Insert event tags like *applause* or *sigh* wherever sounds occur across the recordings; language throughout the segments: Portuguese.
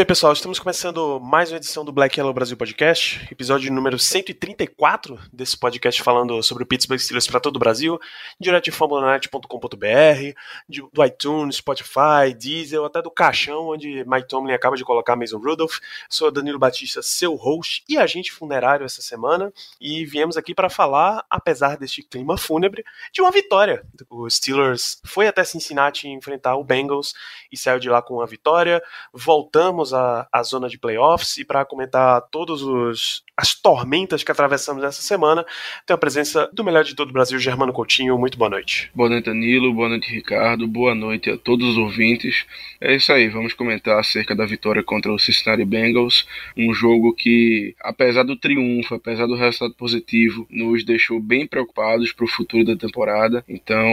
bem, pessoal, estamos começando mais uma edição do Black Yellow Brasil Podcast, episódio número 134 desse podcast falando sobre o Pittsburgh Steelers para todo o Brasil, direto de fambonanet.com.br, de- do iTunes, Spotify, Diesel, até do caixão onde Mike Tomlin acaba de colocar Mason Rudolph. Sou Danilo Batista, seu host e agente funerário essa semana, e viemos aqui para falar, apesar deste clima fúnebre, de uma vitória. O Steelers foi até Cincinnati enfrentar o Bengals e saiu de lá com uma vitória. Voltamos à, à zona de playoffs e para comentar todas as tormentas que atravessamos nessa semana, tem a presença do melhor de todo o Brasil, Germano Coutinho. Muito boa noite. Boa noite, Danilo. Boa noite, Ricardo. Boa noite a todos os ouvintes. É isso aí, vamos comentar acerca da vitória contra o Cincinnati Bengals. Um jogo que, apesar do triunfo, apesar do resultado positivo, nos deixou bem preocupados para o futuro da temporada. Então,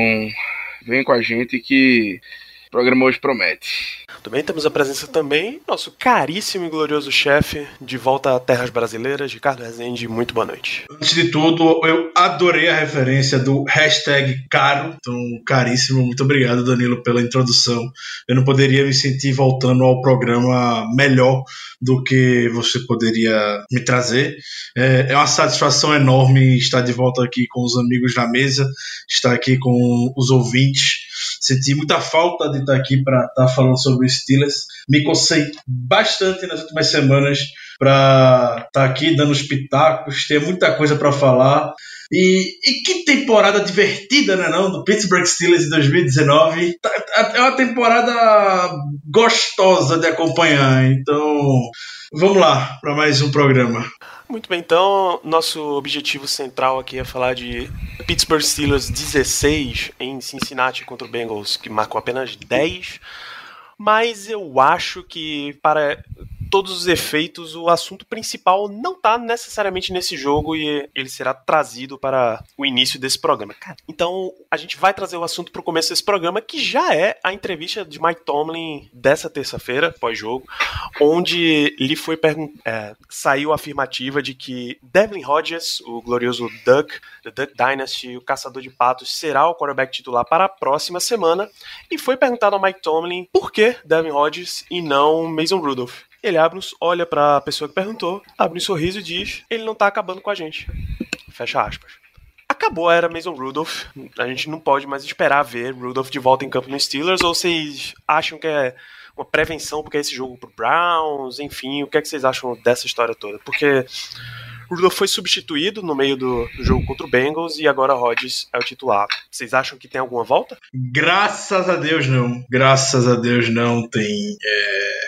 vem com a gente que o programa hoje promete. Também temos a presença também nosso caríssimo e glorioso chefe de volta a terras brasileiras, Ricardo Rezende. Muito boa noite. Antes de tudo, eu adorei a referência do hashtag caro, então caríssimo. Muito obrigado, Danilo, pela introdução. Eu não poderia me sentir voltando ao programa melhor do que você poderia me trazer. É, é uma satisfação enorme estar de volta aqui com os amigos na mesa, estar aqui com os ouvintes. Senti muita falta de estar aqui para estar falando sobre os Steelers. Me cocei bastante nas últimas semanas para estar aqui dando os pitacos, ter muita coisa para falar. E, e que temporada divertida, né não? Do Pittsburgh Steelers em 2019. Tá- tá- É uma temporada gostosa de acompanhar. Então, vamos lá para mais um programa. Muito bem, então, nosso objetivo central aqui é falar de Pittsburgh Steelers 16 em Cincinnati contra o Bengals, que marcou apenas 10. Mas eu acho que, para todos os efeitos, o assunto principal não está necessariamente nesse jogo e ele será trazido para o início desse programa. Cara, Então, a gente vai trazer o assunto para o começo desse programa, que já é a entrevista de Mike Tomlin dessa terça-feira, pós-jogo, onde lhe foi é, saiu a afirmativa de que Devlin Hodges, o glorioso Duck, The Duck Dynasty, o caçador de patos, será o quarterback titular para a próxima semana. E foi perguntado ao Mike Tomlin por que Devlin Hodges e não Mason Rudolph. Ele abre, olha para a pessoa que perguntou, abre um sorriso e diz: ele não tá acabando com a gente. Fecha aspas. Acabou a era Mason Rudolph. A gente não pode mais esperar ver Rudolph de volta em campo no Steelers. Ou vocês acham que é uma prevenção porque é esse jogo pro Browns? Enfim, o que, é que vocês acham dessa história toda? Porque Rudolph foi substituído no meio do, jogo contra o Bengals e agora Rodgers é o titular. Vocês acham que tem alguma volta? Graças a Deus não. Graças a Deus não tem. é,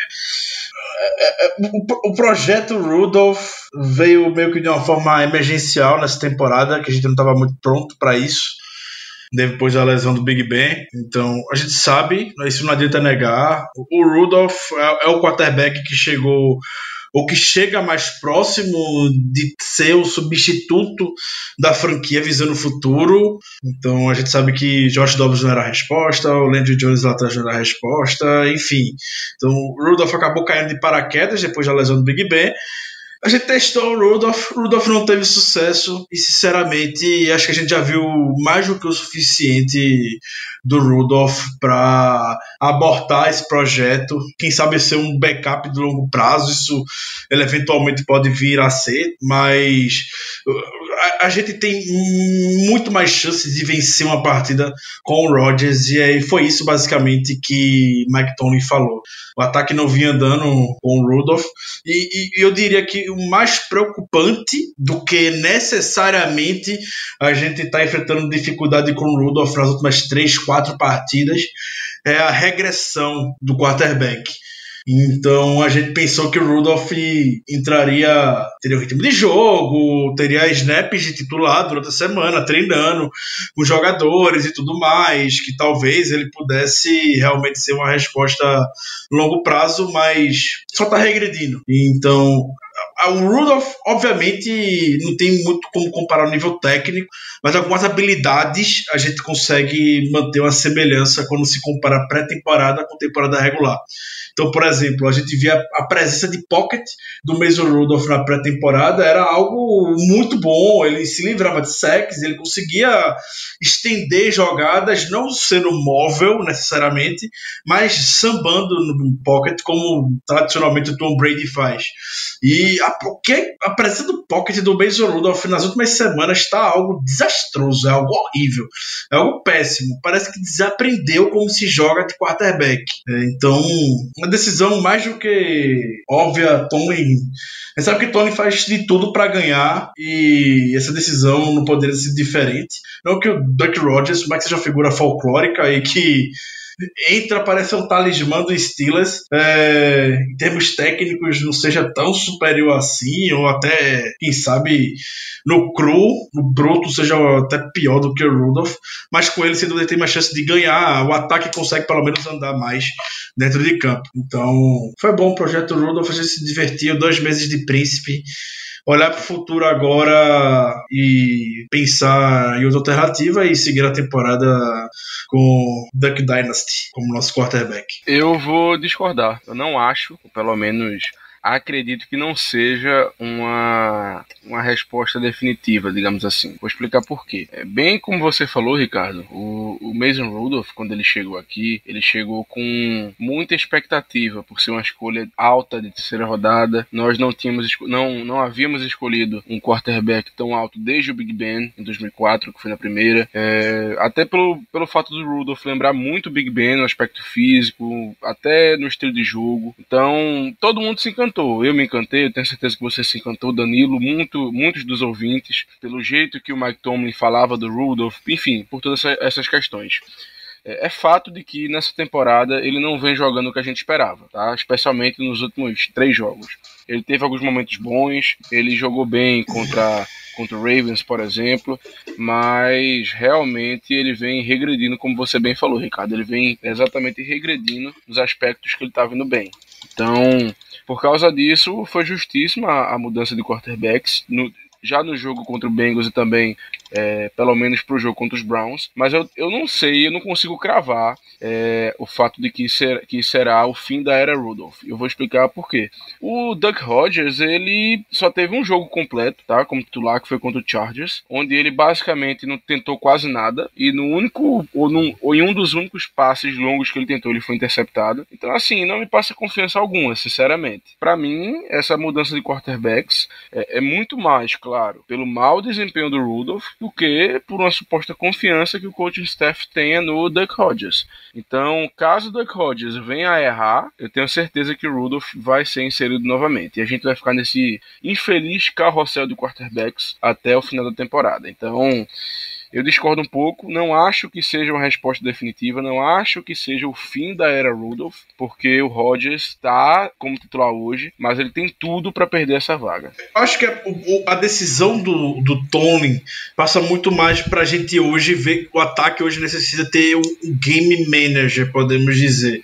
O, o projeto Rudolph veio meio que de uma forma emergencial nessa temporada, que a gente não estava muito pronto para isso. Depois da lesão do Big Ben. Então, a gente sabe, isso não adianta negar. O Rudolph é, é o quarterback que chegou ou que chega mais próximo de ser o substituto da franquia visando o futuro. Então a gente sabe que Josh Dobbs não era a resposta, o Landry Jones lá atrás não era a resposta, enfim. Então o Rudolph acabou caindo de paraquedas depois da lesão do Big Ben. A gente testou o Rudolph, o Rudolph não teve sucesso e sinceramente acho que a gente já viu mais do que o suficiente do Rudolph para abortar esse projeto. Quem sabe ser um backup de longo prazo, isso ele eventualmente pode vir a ser, mas a, gente tem muito mais chances de vencer uma partida com o Rodgers e aí foi isso basicamente que Mike Tomlin falou. O ataque não vinha andando com o Rudolph e, e eu diria que o mais preocupante do que necessariamente a gente está enfrentando dificuldade com o Rudolph nas últimas três, quatro partidas é a regressão do quarterback. Então a gente pensou que o Rudolph entraria, teria o ritmo de jogo, teria snaps de titular durante a semana, treinando com jogadores e tudo mais, que talvez ele pudesse realmente ser uma resposta longo prazo, mas só está regredindo. Então o Rudolph, obviamente, não tem muito como comparar o nível técnico, mas algumas habilidades a gente consegue manter uma semelhança quando se compara pré-temporada com temporada regular. Então, por exemplo, a gente via a presença de pocket do Mason Rudolph na pré-temporada era algo muito bom. Ele se livrava de sacks, ele conseguia estender jogadas, não sendo móvel necessariamente, mas sambando no pocket como tradicionalmente o Tom Brady faz. E a, que, a presença do pocket do Mason Rudolph nas últimas semanas está algo desastroso, é algo horrível, é algo péssimo. Parece que desaprendeu como se joga de quarterback. É, então, uma decisão mais do que óbvia, Tony. Gente sabe que Tony faz de tudo para ganhar e essa decisão não poderia ser diferente. Não que o Duck Rogers, mais que seja figura folclórica e que entra, parece um talismã do Steelers. É, em termos técnicos, não seja tão superior assim, ou até, quem sabe, no cru, no bruto, seja até pior do que o Rudolph. Mas com ele, sem dúvida, tem mais chance de ganhar. O ataque consegue pelo menos andar mais dentro de campo. Então, foi bom o projeto Rudolph, a gente se divertiu. Dois meses de príncipe olhar para o futuro agora e pensar em outra alternativa e seguir a temporada com Duck Dynasty como nosso quarterback. Eu vou discordar. Eu não acho, pelo menos acredito que não seja uma, uma resposta definitiva, digamos assim. Vou explicar por quê. É, bem como você falou, Ricardo, o, o Mason Rudolph, quando ele chegou aqui, ele chegou com muita expectativa por ser uma escolha alta de terceira rodada. Nós não tínhamos não, não havíamos escolhido um quarterback tão alto desde o Big Ben em 2004, que foi na primeira. É, até pelo, pelo fato do Rudolph lembrar muito o Big Ben no aspecto físico, até no estilo de jogo. Então, todo mundo se encantou encantou, eu me encantei, eu tenho certeza que você se encantou, Danilo, muito, muitos dos ouvintes, pelo jeito que o Mike Tomlin falava do Rudolph, enfim, por todas essas questões. É, é fato de que nessa temporada ele não vem jogando o que a gente esperava, tá? especialmente nos últimos três jogos. Ele teve alguns momentos bons, ele jogou bem contra contra o Ravens, por exemplo, mas realmente ele vem regredindo, como você bem falou, Ricardo. Ele vem exatamente regredindo nos aspectos que ele está vindo bem. Então, por causa disso, foi justíssima a mudança de quarterbacks. No, já no jogo contra o Bengals e também é, pelo menos para o jogo contra os Browns. Mas eu, eu não sei, eu não consigo cravar é, o fato de que, ser, que será o fim da era Rudolph. Eu vou explicar por quê. O Doug Rodgers, ele só teve um jogo completo, tá? Como titular, que foi contra o Chargers, onde ele basicamente não tentou quase nada e no único, ou, num, ou em um dos únicos passes longos que ele tentou, ele foi interceptado. Então, assim, não me passa confiança alguma, sinceramente. Para mim, essa mudança de quarterbacks é, é muito mais, claro, pelo mau desempenho do Rudolph do que por uma suposta confiança que o coaching staff tenha no Duck Hodges. Então, caso o Duck Hodges venha a errar, eu tenho certeza que o Rudolph vai ser inserido novamente. E a gente vai ficar nesse infeliz carrossel de quarterbacks até o final da temporada. Então, eu discordo um pouco, não acho que seja uma resposta definitiva, não acho que seja o fim da era Rudolph, porque o Rodgers está como titular hoje, mas ele tem tudo para perder essa vaga. Acho que a, a decisão do, do Tony passa muito mais para a gente hoje ver que o ataque hoje necessita ter um game manager, podemos dizer.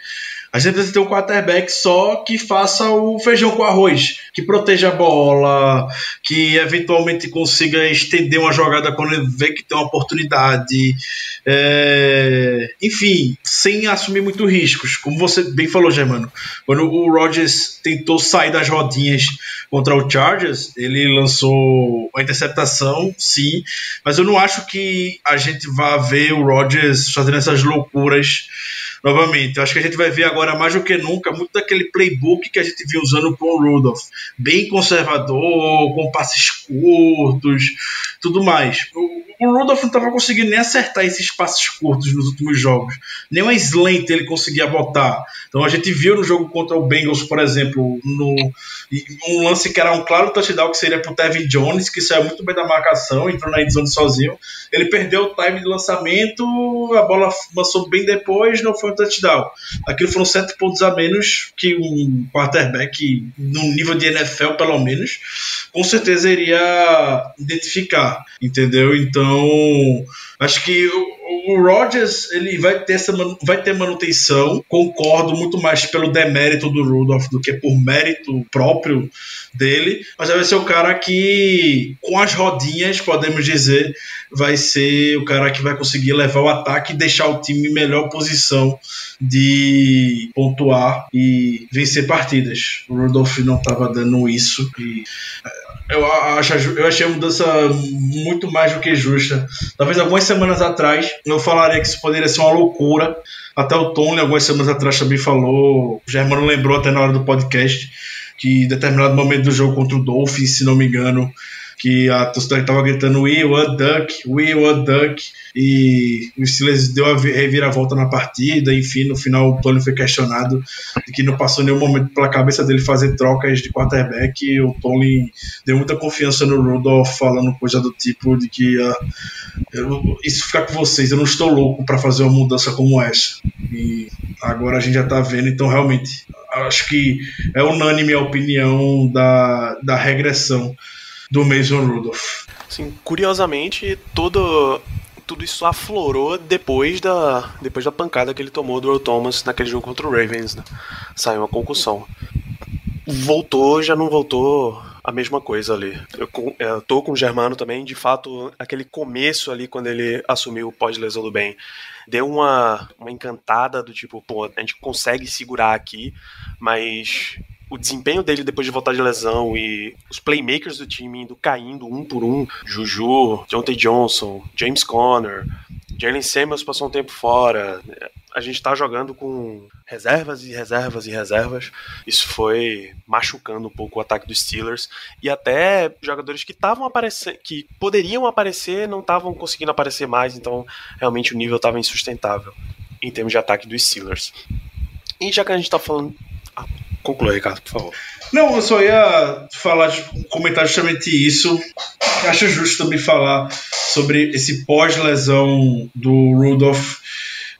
A gente precisa ter um quarterback só que faça o feijão com arroz, que proteja a bola, que eventualmente consiga estender uma jogada quando ele vê que tem uma oportunidade. É... Enfim, sem assumir muito riscos. Como você bem falou, Germano, quando o Rodgers tentou sair das rodinhas contra o Chargers, ele lançou a interceptação, sim, mas eu não acho que a gente vá ver o Rodgers fazendo essas loucuras novamente. Eu acho que a gente vai ver agora mais do que nunca muito daquele playbook que a gente viu usando com o Rudolph. Bem conservador, com passes curtos, tudo mais. O, Rudolph não estava conseguindo nem acertar esses passes curtos nos últimos jogos. Nem uma slant ele conseguia botar. Então a gente viu no jogo contra o Bengals, por exemplo, no, um lance que era um claro touchdown que seria para o Tevin Jones, que saiu muito bem da marcação, entrou na endzone sozinho. Ele perdeu o time de lançamento, a bola lançou bem depois, não foi um touchdown. Aquilo foram sete pontos a menos que um quarterback, no nível de NFL pelo menos, com certeza iria identificar. entendeu? Então, acho que o, Rodgers ele vai ter essa vai ter manutenção. Concordo muito mais pelo demérito do Rudolph do que por mérito próprio dele, mas vai ser o cara que com as rodinhas, podemos dizer, vai ser o cara que vai conseguir levar o ataque e deixar o time em melhor posição de pontuar e vencer partidas. O Rudolph não estava dando isso e eu, acho, eu achei a mudança muito mais do que justa. Talvez algumas semanas atrás eu falaria que isso poderia ser uma loucura. Até o Tony, algumas semanas atrás, também falou. O Germano lembrou até na hora do podcast que em determinado momento do jogo contra o Dolphins, se não me engano, que a torcida estava gritando We want duck, we want duck, e o Steelers deu a reviravolta na partida, enfim, no final o Tony foi questionado de que não passou nenhum momento pela cabeça dele fazer trocas de quarterback, e o Tony deu muita confiança no Rudolph, falando coisa do tipo de que uh, eu, isso fica com vocês, eu não estou louco para fazer uma mudança como essa. E agora a gente já está vendo, então realmente acho que é unânime a opinião da, da regressão do Mason Rudolph. Sim, curiosamente, todo, tudo isso aflorou depois da, depois da pancada que ele tomou do Earl Thomas naquele jogo contra o Ravens. Né? Saiu uma concussão. Voltou, já não voltou a mesma coisa ali. Eu, eu tô com o Germano também, de fato, aquele começo ali, quando ele assumiu o pós-lesão do bem, deu uma, uma encantada do tipo, pô, a gente consegue segurar aqui, mas o desempenho dele depois de voltar de lesão e os playmakers do time indo caindo um por um, Juju, Jonathan Johnson, James Conner, Jalen Samuels passou um tempo fora. A gente tá jogando com reservas e reservas e reservas. Isso foi machucando um pouco o ataque dos Steelers. E até jogadores que estavam aparecendo, que poderiam aparecer, não estavam conseguindo aparecer mais. Então, realmente o nível estava insustentável em termos de ataque dos Steelers. E já que a gente tá falando Conclua, Ricardo, por favor. Não, eu só ia falar, comentar justamente isso. Acho justo também falar sobre esse pós-lesão do Rudolph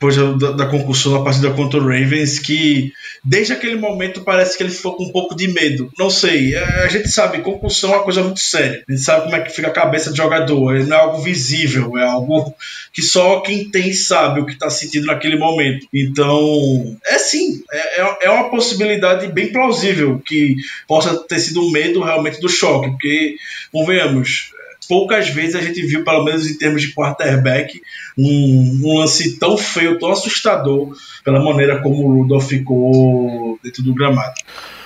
depois da, da concussão na partida contra o Ravens, que desde aquele momento parece que ele ficou com um pouco de medo. Não sei, é, a gente sabe, concussão é uma coisa muito séria. A gente sabe como é que fica a cabeça do jogador, não é algo visível, é algo que só quem tem sabe o que está sentindo naquele momento. Então, é sim, é, é, é uma possibilidade bem plausível que possa ter sido um medo realmente do choque, porque, convenhamos, poucas vezes a gente viu, pelo menos em termos de quarterback, um, um, lance tão feio, tão assustador, pela maneira como o Rudolph ficou dentro do gramado.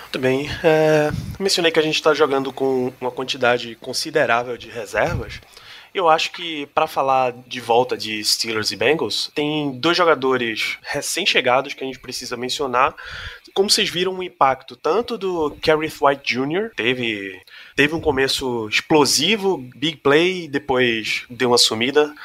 Muito bem. É, mencionei que a gente está jogando com uma quantidade considerável de reservas. Eu acho que para falar de volta de Steelers e Bengals, tem dois jogadores recém-chegados que a gente precisa mencionar. Como vocês viram o impacto tanto do Kerrith White Jr., teve, teve um começo explosivo, big play, depois deu uma sumida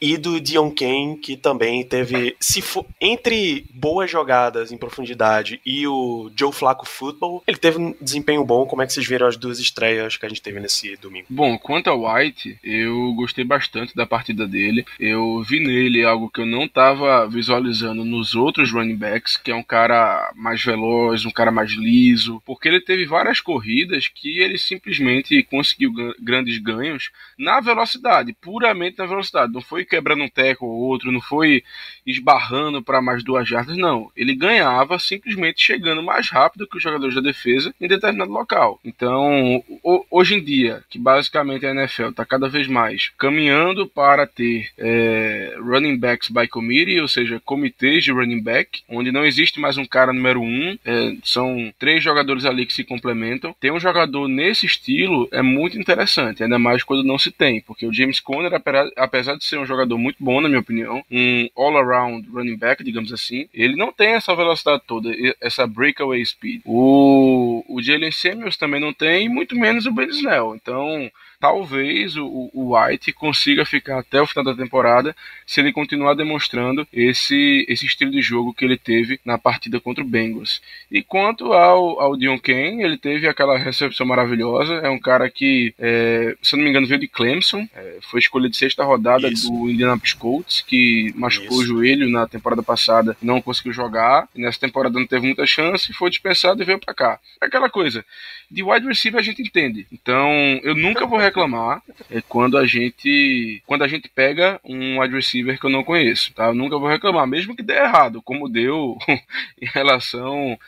e do Dion Kane, que também teve. Se for, entre boas jogadas em profundidade e o Joe Flacco Football, ele teve um desempenho bom. Como é que vocês viram as duas estreias que a gente teve nesse domingo? Bom, quanto ao White, eu gostei bastante da partida dele. Eu vi nele algo que eu não estava visualizando nos outros running backs, que é um cara mais veloz, um cara mais liso, porque ele teve várias corridas que ele simplesmente conseguiu grandes ganhos na velocidade, puramente na velocidade. Não foi quebrando um teco ou outro, não foi esbarrando para mais duas jardas, não. Ele ganhava simplesmente chegando mais rápido que os jogadores da defesa em determinado local. Então, hoje em dia, que basicamente a NFL está cada vez mais caminhando para ter é, running backs by committee, ou seja, comitês de running back, onde não existe mais um cara número um, é, são três jogadores ali que se complementam. Ter um jogador nesse estilo é muito interessante, ainda mais quando não se tem, porque o James Conner, apesar de ser um jogador jogador muito bom, na minha opinião. Um all-around running back, digamos assim. Ele não tem essa velocidade toda, essa breakaway speed. O, o Jalen Samuels também não tem, muito menos o Ben Snell. Então, talvez o, o, White consiga ficar até o final da temporada se ele continuar demonstrando esse, esse estilo de jogo que ele teve na partida contra o Bengals. E quanto ao, ao Dion Kane, ele teve aquela recepção maravilhosa. É um cara que, é, se não me engano, veio de Clemson, é, foi escolha de sexta rodada Isso. do Indianapolis Colts, que machucou Isso. o joelho na temporada passada, não conseguiu jogar. E nessa temporada não teve muita chance, foi dispensado e veio para cá. É aquela coisa. De wide receiver a gente entende. Então, eu nunca vou reclamar é quando a gente quando a gente pega um wide receiver que eu não conheço, tá? Eu nunca vou reclamar, mesmo que dê errado, como deu *laughs* em relação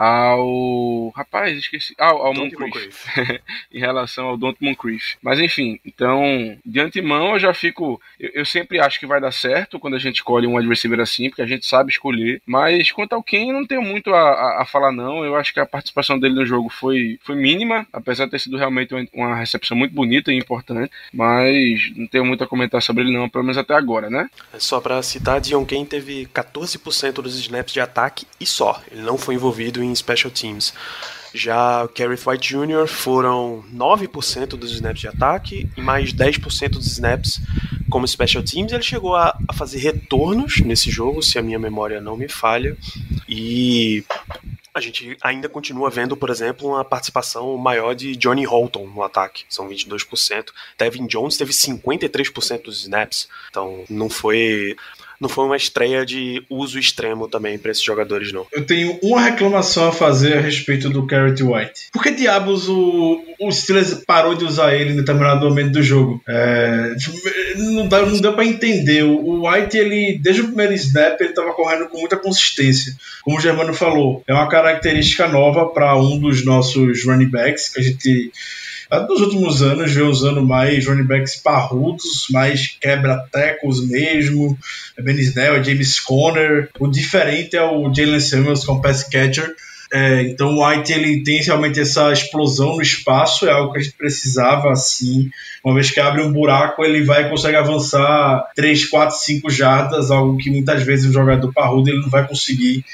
ao. Rapaz, esqueci. Ah, ao Moncrief. *laughs* em relação ao Don't Moncrief. Mas enfim, então, de antemão eu já fico. Eu, eu, sempre acho que vai dar certo quando a gente escolhe um adversário assim, porque a gente sabe escolher. Mas quanto ao Ken, não tenho muito a, a, a, falar, não. Eu acho que a participação dele no jogo foi, foi mínima, apesar de ter sido realmente uma, uma recepção muito bonita e importante. Mas não tenho muito a comentar sobre ele, não, pelo menos até agora, né? É só para citar, Dion Ken teve 14% dos snaps de ataque e só. Ele não foi envolvido em special teams. Já o Kerry White Jr. foram 9% dos snaps de ataque e mais 10% dos snaps como special teams. Ele chegou a, a, fazer retornos nesse jogo, se a minha memória não me falha. E a gente ainda continua vendo, por exemplo, uma participação maior de Johnny Holton no ataque, são 22%. Devin Jones teve 53% dos snaps, então não foi não foi uma estreia de uso extremo também para esses jogadores, não. Eu tenho uma reclamação a fazer a respeito do Carrot White. Por que diabos o, o Steelers parou de usar ele em determinado momento do jogo? É, não, dá, não deu para entender. O White, ele, desde o primeiro snap, ele estava correndo com muita consistência. Como o Germano falou, é uma característica nova para um dos nossos running backs que a gente nos últimos anos vem usando mais running backs parrudos, mais quebra-tecos mesmo. É Ben Snell, é James Conner. O diferente é o Jalen Samuels com pass catcher. É, então o White ele tem realmente essa explosão no espaço, é algo que a gente precisava assim. Uma vez que abre um buraco, ele vai consegue avançar 3, 4, 5 jardas, algo que muitas vezes o jogador parrudo ele não vai conseguir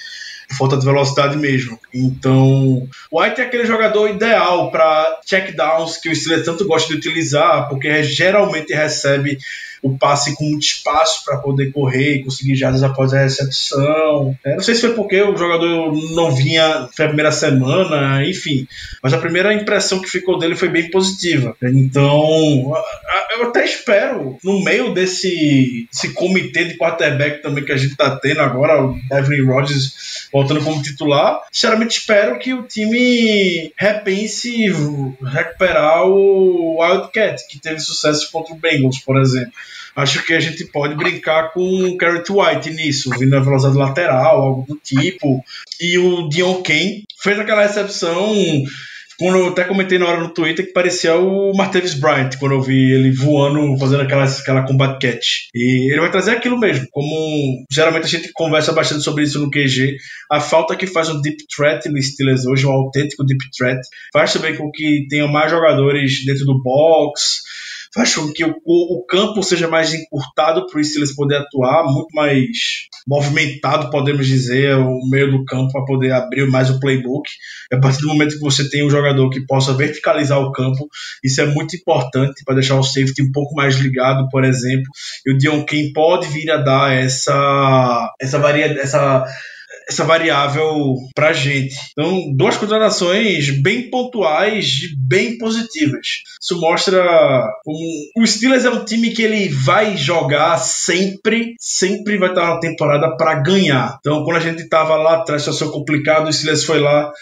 falta de velocidade mesmo. Então, o White é aquele jogador ideal para checkdowns que o Steelers tanto gosta de utilizar, porque geralmente recebe o passe com muito espaço para poder correr e conseguir jardas após a recepção. É, não sei se foi porque o jogador não vinha foi a primeira semana, enfim. Mas a primeira impressão que ficou dele foi bem positiva. Então, eu até espero, no meio desse, desse comitê de quarterback também que a gente está tendo agora, o Devin Rodgers voltando como titular, sinceramente espero que o time repense recuperar o Wildcat, que teve sucesso contra o Bengals, por exemplo acho que a gente pode brincar com o Carrot White nisso, vindo a velocidade lateral, algo do tipo. E o Dion Kane fez aquela recepção quando eu até comentei na hora no Twitter que parecia o Martavis Bryant, quando eu vi ele voando, fazendo aquela, aquela combat catch. E ele vai trazer aquilo mesmo, como geralmente a gente conversa bastante sobre isso no QG, a falta que faz um deep threat no Steelers hoje, um autêntico deep threat, faz também com que tenha mais jogadores dentro do box, faz com que o, o, campo seja mais encurtado para o Steelers poder atuar, muito mais movimentado, podemos dizer, o meio do campo para poder abrir mais o playbook. A partir do momento que você tem um jogador que possa verticalizar o campo, isso é muito importante para deixar o safety um pouco mais ligado, por exemplo. E o Dion Kane pode vir a dar essa essa varia, essa essa variável para a gente. Então, duas considerações bem pontuais e bem positivas. Isso mostra como o Steelers é um time que ele vai jogar sempre, sempre vai estar na temporada para ganhar. Então, quando a gente estava lá atrás, situação complicada, o Steelers foi lá,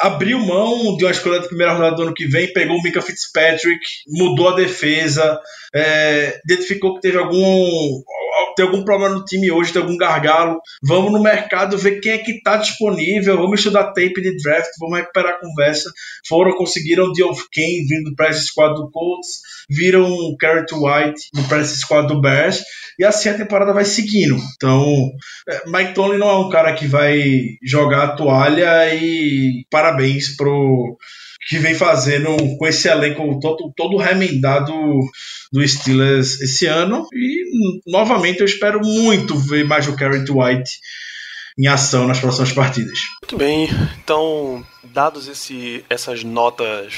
abriu mão de uma escolha da primeira rodada do ano que vem, pegou o Mika Fitzpatrick, mudou a defesa, é, identificou que teve algum tem algum problema no time hoje, tem algum gargalo. Vamos no mercado ver quem é que está disponível, vamos estudar tape de draft, vamos recuperar a conversa. Foram, conseguiram Diof Kane vindo do press squad do Colts, viram Carrot White no press squad do Bears, e assim a temporada vai seguindo. Então, é, Mike Tomlin não é um cara que vai jogar a toalha e parabéns pro que vem fazendo com esse elenco todo, todo remendado do Steelers esse ano. E novamente eu espero muito ver mais o Carrot White em ação nas próximas partidas. Muito bem, então, dados esse, essas notas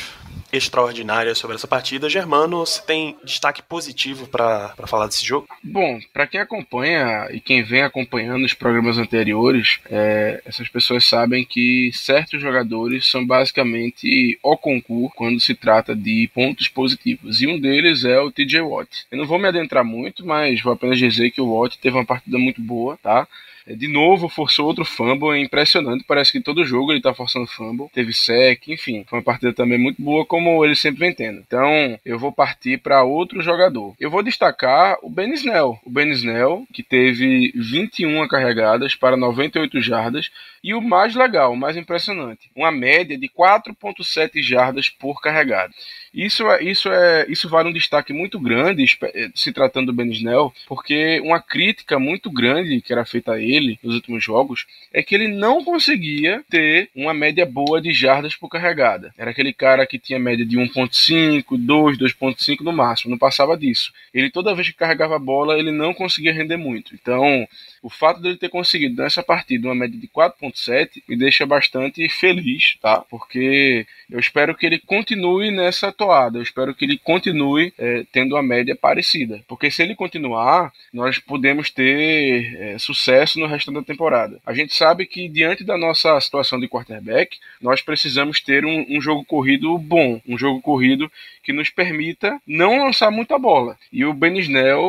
extraordinária sobre essa partida. Germano, você tem destaque positivo para falar desse jogo? Bom, para quem acompanha e quem vem acompanhando os programas anteriores, é, essas pessoas sabem que certos jogadores são basicamente o concurso quando se trata de pontos positivos. E um deles é o TJ Watt. Eu não vou me adentrar muito, mas vou apenas dizer que o Watt teve uma partida muito boa, tá? É, de novo, forçou outro fumble, é impressionante. Parece que todo jogo ele tá forçando fumble. Teve sec, enfim. Foi uma partida também muito boa, como ele sempre vem tendo. Então, eu vou partir para outro jogador. Eu vou destacar o Ben Snell. O Ben Snell, que teve 21 carregadas para 98 jardas. E o mais legal, o mais impressionante, uma média de 4,7 jardas por carregada. Isso é, isso é, isso vale um destaque muito grande eh, se tratando do Ben Snell, porque uma crítica muito grande que era feita a ele nos últimos jogos é que ele não conseguia ter uma média boa de jardas por carregada. Era aquele cara que tinha média de 1.5, 2, 2.5 no máximo, não passava disso. Ele toda vez que carregava a bola, ele não conseguia render muito. Então, o fato dele ter conseguido nessa partida uma média de 4.7 me deixa bastante feliz, tá? Porque eu espero que ele continue nessa eu espero que ele continue é, tendo uma média parecida. Porque se ele continuar, nós podemos ter é, sucesso no resto da temporada. A gente sabe que diante da nossa situação de quarterback, nós precisamos ter um, um jogo corrido bom, um jogo corrido que nos permita não lançar muita bola. E o Ben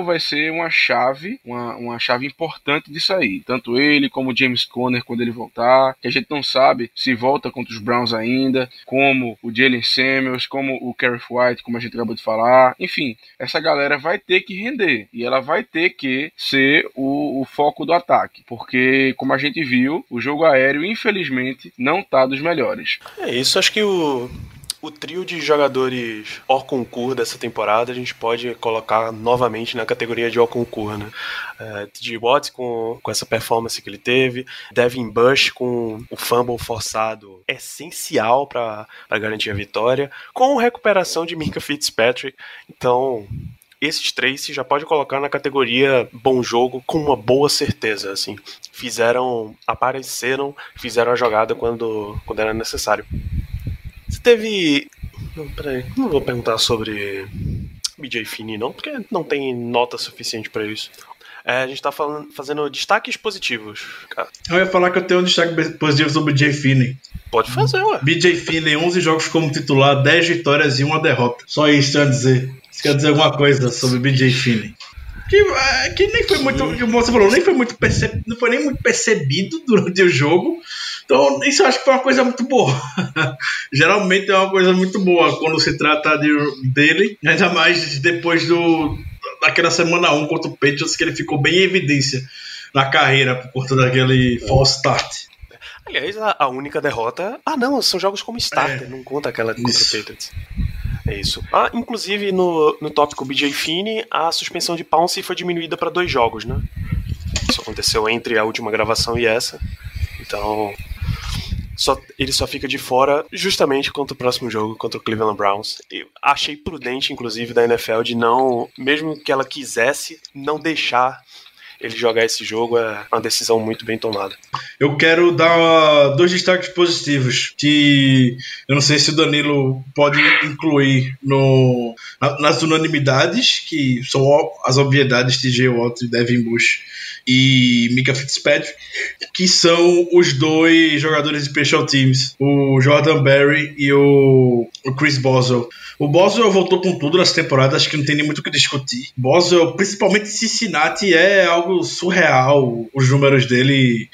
vai ser uma chave, uma, uma chave importante disso aí. Tanto ele como o James Conner quando ele voltar, que a gente não sabe se volta contra os Browns ainda, como o Jalen Samuels, como o Kerry White, como a gente acabou de falar. Enfim, essa galera vai ter que render e ela vai ter que ser o, o foco do ataque, porque como a gente viu, o jogo aéreo infelizmente não tá dos melhores. É isso, acho que o o trio de jogadores hors concurso dessa temporada a gente pode colocar novamente na categoria de hors concurso, né? TJ Watts com, com essa performance que ele teve, Devin Bush com o fumble forçado essencial para garantir a vitória, com recuperação de Minka Fitzpatrick. Então, esses três já pode colocar na categoria bom jogo com uma boa certeza, assim. Fizeram, apareceram, fizeram a jogada quando, quando era necessário. Você teve. Não, peraí. Não vou perguntar sobre BJ Finney, não, porque não tem nota suficiente para isso. É, a gente tá falando, fazendo destaques positivos. Cara. Eu ia falar que eu tenho um destaque positivo sobre o BJ Finney. Pode fazer, ué. BJ Finney, 11 jogos como titular, 10 vitórias e uma derrota. Só isso quer dizer. Isso quer dizer alguma coisa sobre BJ Finney. Que, é, que nem foi muito. Que você falou, nem foi muito percebido, não foi nem muito percebido durante o jogo. Então, isso eu acho que foi uma coisa muito boa. *laughs* Geralmente é uma coisa muito boa quando se trata de, dele, ainda mais depois do daquela semana 1 contra o Patriots, que ele ficou bem em evidência na carreira por conta daquele false start. Aliás, a, a única derrota. Ah, não, são jogos como starter, é, não conta aquela contra o Patriots. É isso. Ah, inclusive no, no tópico BJ Finney, a suspensão de Pounce foi diminuída para dois jogos, né? Isso aconteceu entre a última gravação e essa. Então, só, ele só fica de fora justamente contra o próximo jogo, contra o Cleveland Browns. Eu achei prudente, inclusive, da NFL de não, mesmo que ela quisesse, não deixar ele jogar esse jogo é uma decisão muito bem tomada. Eu quero dar dois destaques positivos que eu não sei se o Danilo pode incluir no, nas unanimidades, que são as obviedades de J. Watt e Devin Bush e Mika Fitzpatrick, que são os dois jogadores de special teams, o Jordan Berry e o, Chris Boswell. O Boswell voltou com tudo nessa temporada, acho que não tem nem muito o que discutir. Boswell, principalmente Cincinnati, é algo surreal. Os números dele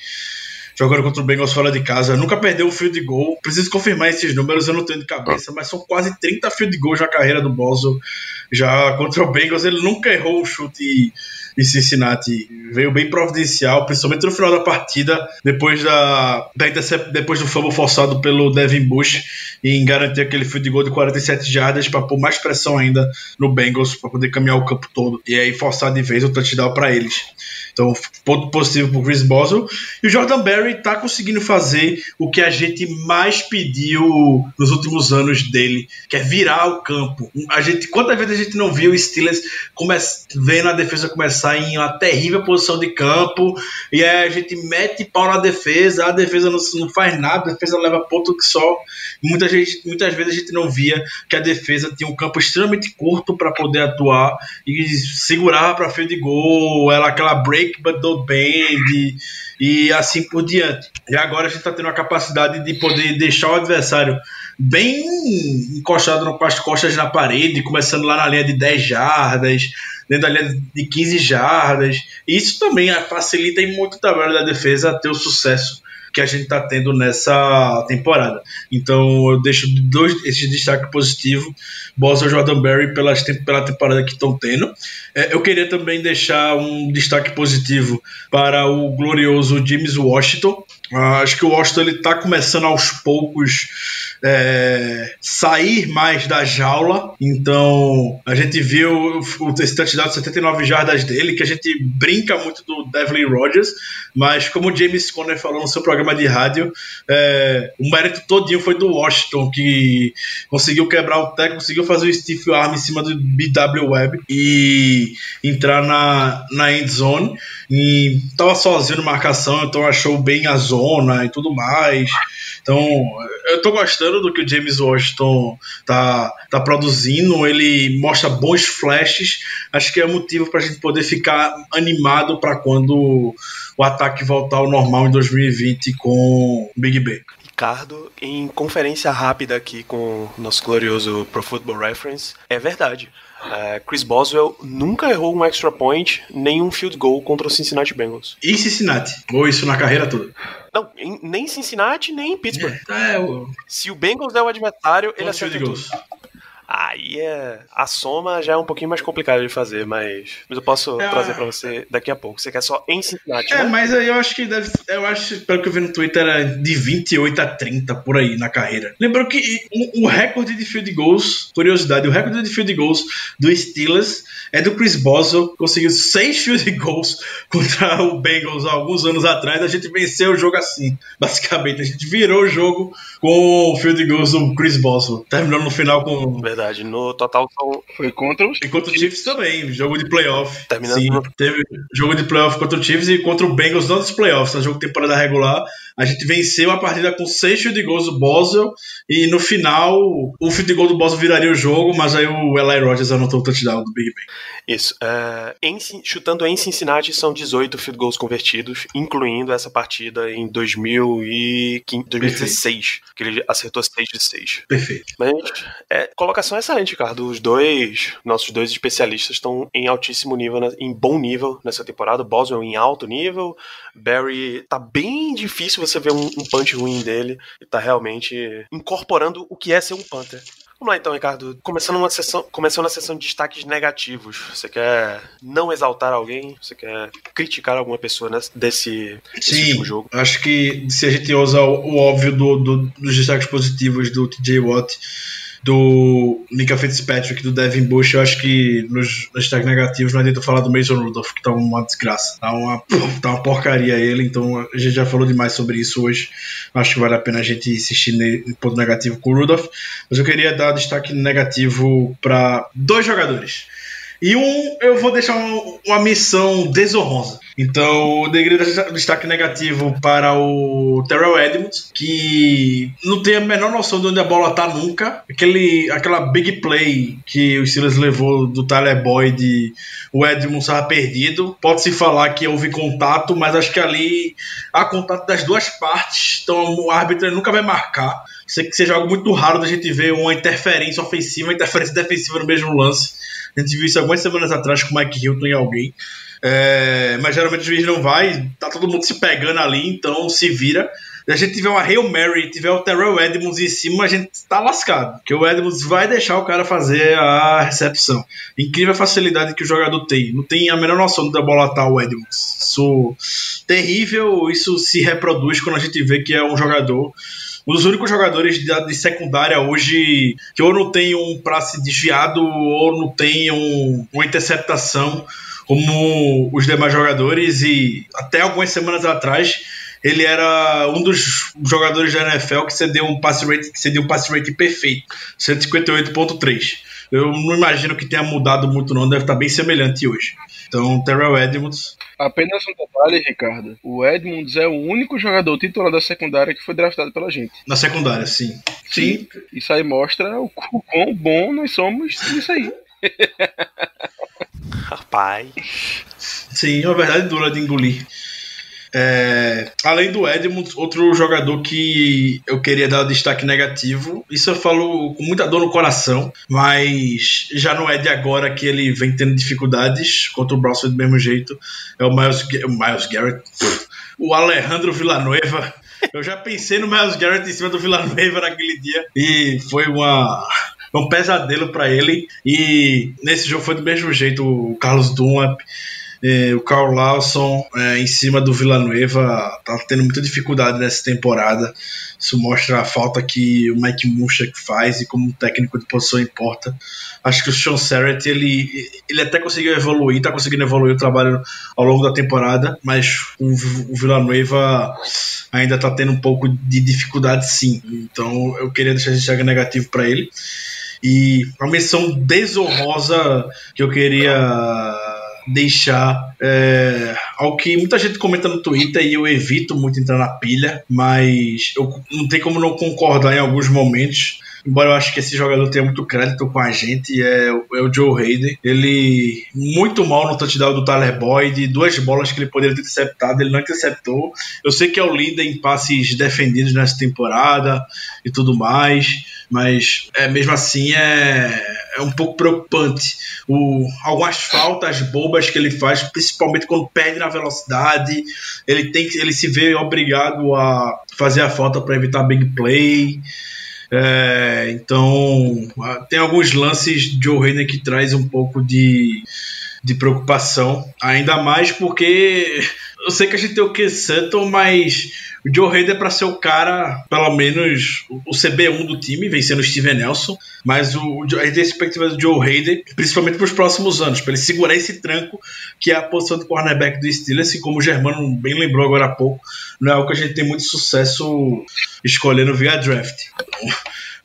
jogando contra o Bengals fora de casa. Nunca perdeu um field goal. Preciso confirmar esses números, eu não tenho de cabeça, mas são quase 30 field goals na carreira do Boswell. Já contra o Bengals, ele nunca errou um chute e Cincinnati veio bem providencial, principalmente no final da partida, depois da, da depois do fumble forçado pelo Devin Bush em garantir aquele field goal de 47 jardas para pôr mais pressão ainda no Bengals para poder caminhar o campo todo e aí forçar de vez o touchdown para eles. Então, ponto positivo pro Chris Boswell. E o Jordan Berry tá conseguindo fazer o que a gente mais pediu nos últimos anos dele, que é virar o campo. A gente, quantas vezes a gente não viu o Steelers vendo a defesa começar em uma terrível posição de campo, e aí a gente mete pau na defesa, a defesa não, não faz nada, a defesa leva ponto que só. Muitas, vezes, muitas vezes a gente não via que a defesa tinha um campo extremamente curto para poder atuar e segurava para field goal, ela aquela break break but don't bend. e assim por diante. E agora a gente está tendo a capacidade de poder deixar o adversário bem encostado com as costas na parede, começando lá na linha de 10 jardas, dentro da linha de 15 jardas. Isso também facilita muito o trabalho da defesa ter o sucesso que a gente está tendo nessa temporada. Então eu deixo dois esse destaque positivo, e Jordan Berry pelas, pela temporada que estão tendo. É, eu queria também deixar um destaque positivo para o glorioso James Washington. Uh, acho que o Washington ele está começando aos poucos é, sair mais da jaula. Então, a gente viu o, touchdown de 79 jardas dele, que a gente brinca muito do Devlin Rodgers, mas como o James Conner falou no seu programa de rádio, é, o mérito todinho foi do Washington, que conseguiu quebrar o teco, conseguiu fazer o stiff arm em cima do BW Web e entrar na, na end zone. E tava sozinho na marcação, então achou bem a zona e tudo mais. Então, eu tô gostando do que o James Washington tá, tá produzindo. Ele mostra bons flashes. Acho que é motivo para a gente poder ficar animado para quando o ataque voltar ao normal em 2020 com Big Ben. Ricardo, em conferência rápida aqui com o nosso glorioso Pro Football Reference, é verdade. Uh, Chris Boswell nunca errou um extra point, nem um field goal contra o Cincinnati Bengals. E Cincinnati? Ou isso na carreira toda? Não, em, nem Cincinnati, nem em Pittsburgh. É, é o... Se o Bengals é o adversário, ele acerta tudo. Goals. Aí é. A soma já é um pouquinho mais complicada de fazer, mas. Mas eu posso É, trazer a- pra você daqui a pouco. Você quer só em Cincinnati, É, né? mas aí eu acho que deve. Eu acho, pelo que eu vi no Twitter, era de 28 a 30 por aí na carreira. Lembrou que o, o recorde de field goals, curiosidade, o recorde de field goals do Steelers é do Chris Boswell, conseguiu 6 field goals *laughs* contra o Bengals há alguns anos atrás. A gente venceu o jogo assim, basicamente. A gente virou o jogo com o field goals do Chris Boswell. Terminou no final com. Verdade, no total são. Foi contra os. E contra o Chiefs também, jogo de playoff. Terminando Sim, no- teve jogo de playoff contra o Chiefs e contra o Bengals, não dos playoffs, no jogo de temporada regular. A gente venceu a partida com 6 field goals do Boswell e no final o field goal do Boswell viraria o jogo, mas aí o Eli Rogers anotou o touchdown do Big Ben. Isso. é, em chutando em Cincinnati são 18 field goals convertidos, incluindo essa partida em 2015, 2016, que ele acertou 6 de 6. Perfeito. Mas, é, colocação excelente, Ricardo. Os dois, nossos dois especialistas estão em altíssimo nível, né, em bom nível nessa temporada. Boswell em alto nível. Barry tá bem difícil você ver um, um punch ruim dele. E tá realmente incorporando o que é ser um punter. Vamos lá então, Ricardo. Começando, uma sessão, começando a sessão de destaques negativos. Você quer não exaltar alguém? Você quer criticar alguma pessoa nesse, desse, Sim, jogo? acho que se a gente usa o, o óbvio do, do- dos destaques positivos do TJ Watt, do Nika Fitzpatrick, do Devin Bush, eu acho que nos, nos destaques negativos não adianta falar do Mason Rudolph, que tá uma desgraça. Tá uma, tá uma porcaria ele, então a gente já falou demais sobre isso hoje. Acho que vale a pena a gente insistir em ponto negativo com o Rudolph. Mas eu queria dar destaque negativo para dois jogadores. E um, eu vou deixar um- uma missão desonrosa. Então, eu dar destaque negativo para o Terrell Edmonds, que não tem a menor noção de onde a bola tá nunca. Aquele, aquela big play que o Steelers levou do Tyler Boyd, o Edmonds estava perdido. Pode-se falar que houve contato, mas acho que ali há contato das duas partes, então o árbitro nunca vai marcar. Sei que seja algo muito raro da gente ver uma interferência ofensiva, uma interferência defensiva no mesmo lance. A gente viu isso algumas semanas atrás com o Mike Hilton e alguém. É, mas geralmente o juiz não vai, tá todo mundo se pegando ali, então se vira. Se a gente tiver uma Hail Mary, tiver o Terrell Edmonds em cima, a gente tá lascado. Porque o Edmonds vai deixar o cara fazer a recepção. Incrível a facilidade que o jogador tem. Não tem a menor noção da bola tá o Edmonds. Isso terrível, isso se reproduz quando a gente vê que é um jogador um dos únicos jogadores de, de secundária hoje que ou não tem um passe desviado ou não tem um, uma interceptação como os demais jogadores e até algumas semanas atrás ele era um dos jogadores da NFL que cedeu um passe rate, que cedeu um passe rate perfeito, 158.3. Eu não imagino que tenha mudado muito não, deve estar bem semelhante hoje. Então, Terrell Edmonds, Apenas um detalhe, Ricardo. O Edmonds é o único jogador titular da secundária que foi draftado pela gente. na secundária, sim. Sim, Isso aí mostra o qu- quão bom nós somos nisso aí. Rapaz. sim, é uma verdade dura de engolir. É, além do Edmonds, outro jogador que eu queria dar destaque negativo, isso eu falo com muita dor no coração, mas já não é de agora que ele vem tendo dificuldades contra o Browns do mesmo jeito, é o Miles, o Miles Garrett, *laughs* o Alejandro Villanueva. Eu já pensei no Miles Garrett em cima do Villanueva naquele dia e foi uma um pesadelo para ele. E nesse jogo foi do mesmo jeito o Carlos Dunlap é, o Carl Lawson é, em cima do Villanueva tá tendo muita dificuldade nessa temporada. Isso mostra a falta que o Mike Munchak faz e como técnico de posição importa. Acho que o Sean Serrett, ele, ele até conseguiu evoluir, tá conseguindo evoluir o trabalho ao longo da temporada, mas o, o Villanueva ainda tá tendo um pouco de dificuldade sim. Então eu queria deixar esse destaque negativo para ele. E uma menção desonrosa que eu queria deixar é, ao que muita gente comenta no Twitter e eu evito muito entrar na pilha, mas eu não tem como não concordar em alguns momentos. Embora eu acho que esse jogador tenha muito crédito com a gente, é, é o Joe Hayden. Ele muito mal no touchdown do Tyler Boyd, duas bolas que ele poderia ter interceptado, ele não interceptou. Eu sei que é o líder em passes defendidos nessa temporada e tudo mais mas é, mesmo assim é, é um pouco preocupante. O, algumas faltas bobas que ele faz, principalmente quando perde na velocidade, ele tem ele se vê obrigado a fazer a falta para evitar big play. É, então tem alguns lances de Joe que traz um pouco de, de preocupação, ainda mais porque eu sei que a gente tem o Ken Sutton, mas o Joe Hayden é para ser o cara, pelo menos o CB1 do time, vencendo o Steven Nelson. Mas o, a gente tem expectativa do Joe Hayden, principalmente para os próximos anos, para ele segurar esse tranco que é a posição do cornerback do Steelers, assim como o Germano bem lembrou agora há pouco. Não é algo que a gente tem muito sucesso escolhendo via draft. Então,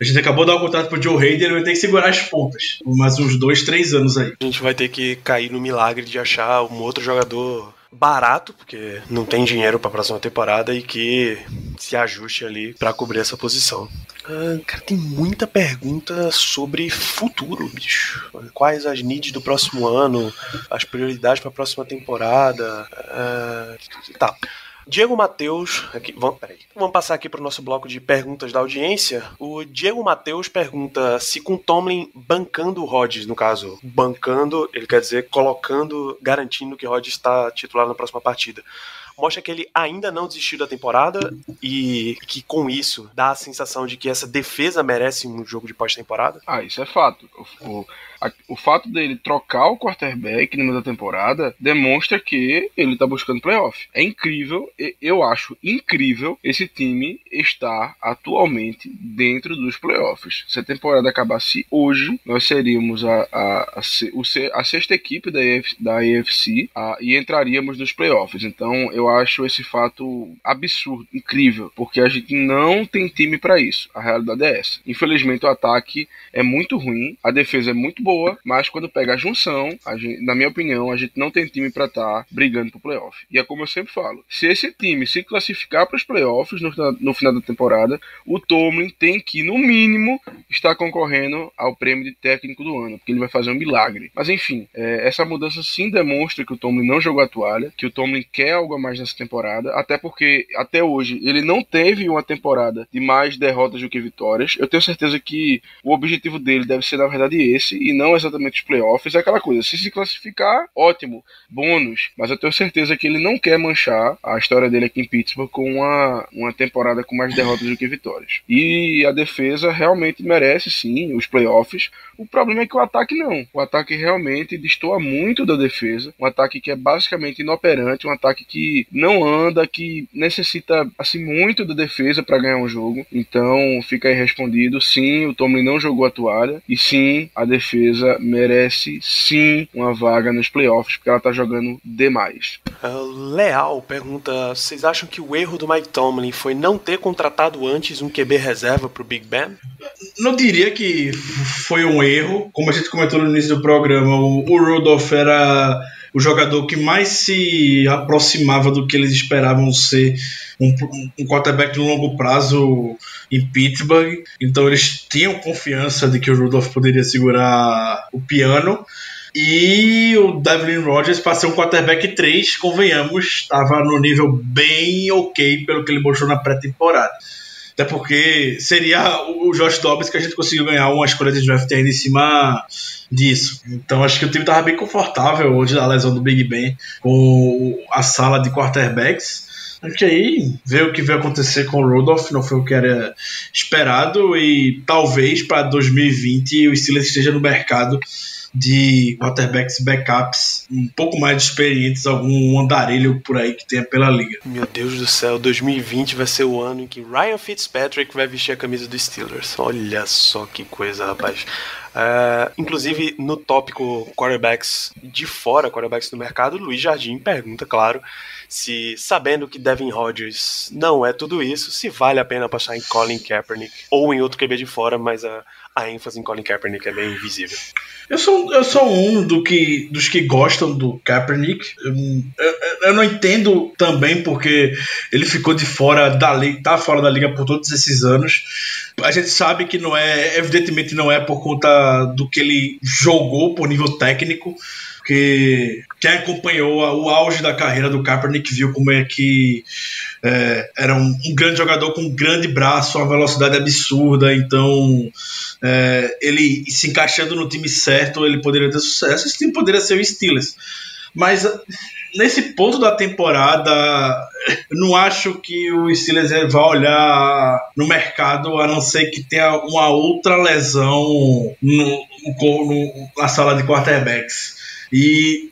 a gente acabou de dar o um contrato pro Joe Hayden, ele vai ter que segurar as pontas. Mais uns dois, três anos aí. A gente vai ter que cair no milagre de achar um outro jogador barato, porque não tem dinheiro para a próxima temporada e que se ajuste ali para cobrir essa posição. Ah, cara, tem muita pergunta sobre futuro, bicho. Quais as needs do próximo ano, as prioridades para a próxima temporada. Ah, tá. Diego Matheus, aqui, vamos, peraí, vamos passar aqui para o nosso bloco de perguntas da audiência. O Diego Matheus pergunta se com Tomlin bancando o Rodgers, no caso, bancando, ele quer dizer colocando, garantindo que Rodgers está titular na próxima partida mostra que ele ainda não desistiu da temporada e que com isso dá a sensação de que essa defesa merece um jogo de pós-temporada? Ah, isso é fato. O, o, o fato dele trocar o quarterback no meio da temporada demonstra que ele tá buscando playoff. É incrível, eu acho incrível esse time estar atualmente dentro dos playoffs. Se a temporada acabasse hoje, nós seríamos a, a, a, a sexta equipe da, AFC, da AFC a, e entraríamos nos playoffs. Então eu acho esse fato absurdo, incrível, porque a gente não tem time para isso. A realidade é essa. Infelizmente o ataque é muito ruim, a defesa é muito boa boa, mas quando pega a junção, a gente, na minha opinião, a gente não tem time para estar tá brigando pro playoff. E é como eu sempre falo: se esse time se classificar para os playoffs no, no, final da temporada, o Tomlin tem que, no mínimo, estar concorrendo ao prêmio de técnico do ano, porque ele vai fazer um milagre. Mas enfim, é, essa mudança sim demonstra que o Tomlin não jogou a toalha, que o Tomlin quer algo a mais nessa temporada, até porque até hoje ele não teve uma temporada de mais derrotas do que vitórias. Eu tenho certeza que o objetivo dele deve ser, na verdade, esse, e não exatamente os playoffs, é aquela coisa. Se se classificar, ótimo, bônus. Mas eu tenho certeza que ele não quer manchar a história dele aqui em Pittsburgh com uma, uma temporada com mais derrotas do que vitórias. E a defesa realmente merece sim os playoffs. O problema é que o ataque não. O ataque realmente destoa muito da defesa. Um ataque que é basicamente inoperante, um ataque que não anda, que necessita assim muito da defesa para ganhar um jogo. Então fica aí respondido: sim, o Tomlin não jogou a toalha e sim, a defesa defesa merece sim uma vaga nos playoffs, porque ela tá jogando demais. Uh, Leal pergunta: vocês acham que o erro do Mike Tomlin foi não ter contratado antes um QB reserva pro Big Ben? Não diria que foi um erro, como a gente comentou no início do programa, o, o Rudolph era o jogador que mais se aproximava do que eles esperavam ser um, um quarterback de longo prazo em Pittsburgh. Então eles tinham confiança de que o Rudolph poderia segurar o piano. E o Devlin Rodgers, para ser um quarterback 3, convenhamos, estava no nível bem ok pelo que ele mostrou na pré-temporada. Até porque seria o Josh Dobbs que a gente conseguiu ganhar uma escolha de draft ainda em cima disso. Então acho que o time estava bem confortável hoje da lesão do Big Ben com a sala de quarterbacks. Acho que aí ver o que vai acontecer com o Rudolph não foi o que era esperado e talvez para 2020 o Steelers esteja no mercado de quarterbacks backups um pouco mais experientes, algum andarilho por aí que tenha pela liga. Meu Deus do céu, 2020 vai ser o ano em que Ryan Fitzpatrick vai vestir a camisa dos Steelers. Olha só que coisa, rapaz. Uh, inclusive, no tópico quarterbacks de fora, quarterbacks do mercado, Luiz Jardim pergunta, claro, se sabendo que Devin Rodgers não é tudo isso, se vale a pena passar em Colin Kaepernick ou em outro QB de fora, mas a, a ênfase em Colin Kaepernick é bem visível. Eu sou, eu sou um do que, dos que gostam do Kaepernick. Eu, eu, eu, não entendo também porque ele ficou de fora da liga, tá fora da liga por todos esses anos. A gente sabe que não é, evidentemente não é por conta do que ele jogou por nível técnico, porque quem acompanhou o auge da carreira do Kaepernick viu como é que é, era um, um, grande jogador com um grande braço, uma velocidade absurda, então é, ele se encaixando no time certo, ele poderia ter sucesso, esse time poderia ser o Steelers. Mas nesse ponto da temporada, não acho que o Steelers vai olhar no mercado, a não ser que tenha uma outra lesão no, no, na sala de quarterbacks. E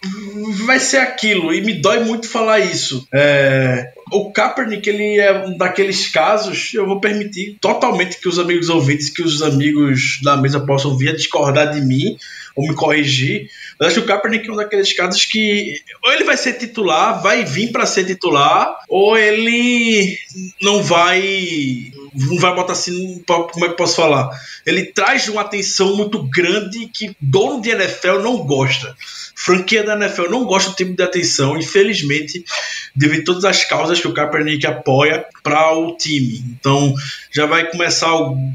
vai ser aquilo, e me dói muito falar isso. É, o Kaepernick, ele é um daqueles casos, eu vou permitir totalmente que os amigos ouvintes, que os amigos da mesa possam vir a discordar de mim ou me corrigir. Mas acho que o Kaepernick é um daqueles casos que ou ele vai ser titular, vai vir para ser titular, ou ele não vai não vai botar assim, como é que posso falar? Ele traz uma atenção muito grande que dono de NFL não gosta. Franquia da NFL não gosta do tipo de atenção, infelizmente, devido a todas as causas que o Kaepernick apoia para o time. Então, já vai começar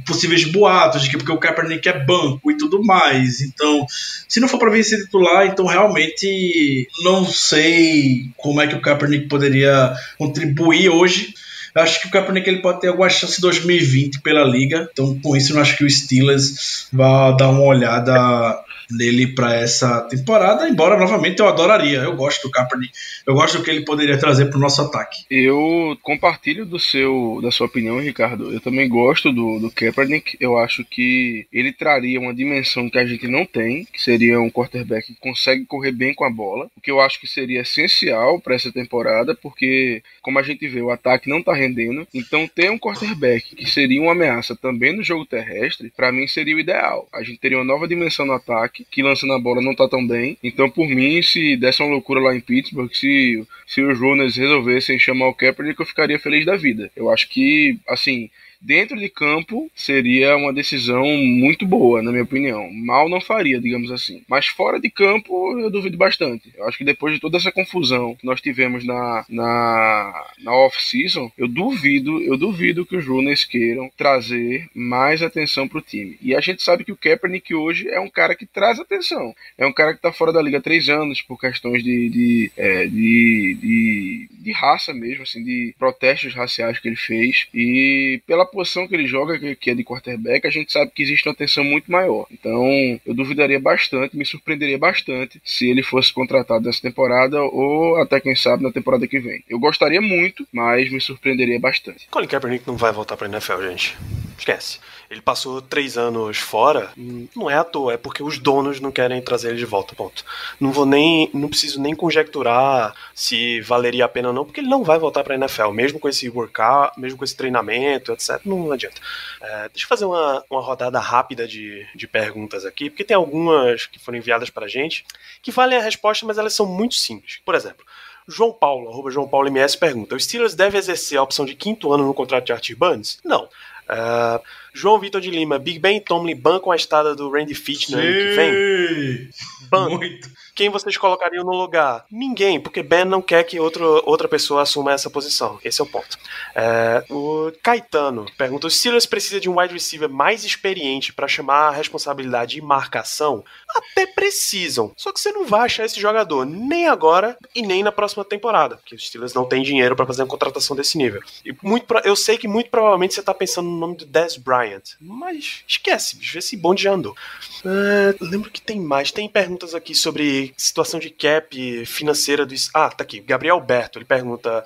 possíveis boatos de que porque o Kaepernick é banco e tudo mais. Então, se não for para vir ser titular, então realmente não sei como é que o Kaepernick poderia contribuir hoje eu acho que o Kaepernick ele pode ter alguma chance em 2020 pela liga. Então, com isso, eu acho que o Steelers vai dar uma olhada nele para essa temporada, embora novamente eu adoraria. Eu gosto do Kaepernick, eu gosto do que ele poderia trazer para o nosso ataque. Eu compartilho do seu, da sua opinião, Ricardo. Eu também gosto do, do Kaepernick. Eu acho que ele traria uma dimensão que a gente não tem, que seria um quarterback que consegue correr bem com a bola, o que eu acho que seria essencial para essa temporada, porque como a gente vê, o ataque não está rendendo. Então ter um quarterback que seria uma ameaça também no jogo terrestre, para mim seria o ideal. A gente teria uma nova dimensão no ataque ataque, que lançando a bola não tá tão bem. Então, por mim, se desse uma loucura lá em Pittsburgh, se, se os Jonas resolvessem chamar o Kaepernick, eu ficaria feliz da vida. Eu acho que, assim, Dentro de campo seria uma decisão muito boa, na minha opinião. Mal não faria, digamos assim. Mas fora de campo eu duvido bastante. Eu acho que depois de toda essa confusão que nós tivemos na, na, na off-season, eu duvido, eu duvido que os Runners queiram trazer mais atenção para o time. E a gente sabe que o Kaepernick hoje é um cara que traz atenção. É um cara que está fora da liga há três anos por questões de, de, é, de, de, de raça mesmo, assim, de protestos raciais que ele fez. E pela posição que ele joga, que é de quarterback, a gente sabe que existe uma tensão muito maior. Então, eu duvidaria bastante, me surpreenderia bastante se ele fosse contratado nessa temporada ou até quem sabe na temporada que vem. Eu gostaria muito, mas me surpreenderia bastante. Colin Kaepernick não vai voltar para NFL, gente. Esquece. Ele passou três anos fora, não é à toa, é porque os donos não querem trazer ele de volta, ponto. Não vou nem, não preciso nem conjecturar se valeria a pena ou não, porque ele não vai voltar para a NFL, mesmo com esse workout, mesmo com esse treinamento, etc. Não adianta. É, deixa eu fazer uma, uma rodada rápida de, de perguntas aqui, porque tem algumas que foram enviadas para gente que valem a resposta, mas elas são muito simples. Por exemplo, João Paulo, arroba João Paulo MS, pergunta: o Steelers deve exercer a opção de quinto ano no contrato de Artie Burns? Não. Uh, João Vitor de Lima, Big Ben e Tomlin bancam a estada do Randy Fitch no ano que vem? Banco. Muito. Quem vocês colocariam no lugar? Ninguém, porque Ben não quer que outro, outra pessoa assuma essa posição. Esse é o ponto. É, o Caetano pergunta: os Steelers precisa de um wide receiver mais experiente para chamar a responsabilidade de marcação? Até precisam. Só que você não vai achar esse jogador nem agora e nem na próxima temporada, porque os Steelers não têm dinheiro para fazer uma contratação desse nível. E muito, eu sei que muito provavelmente você tá pensando no nome do Dez Bryant, mas esquece, bicho, esse bonde já andou. Uh, lembro que tem mais. Tem perguntas aqui sobre situação de cap financeira do. Ah, tá aqui. Gabriel Berto, ele pergunta.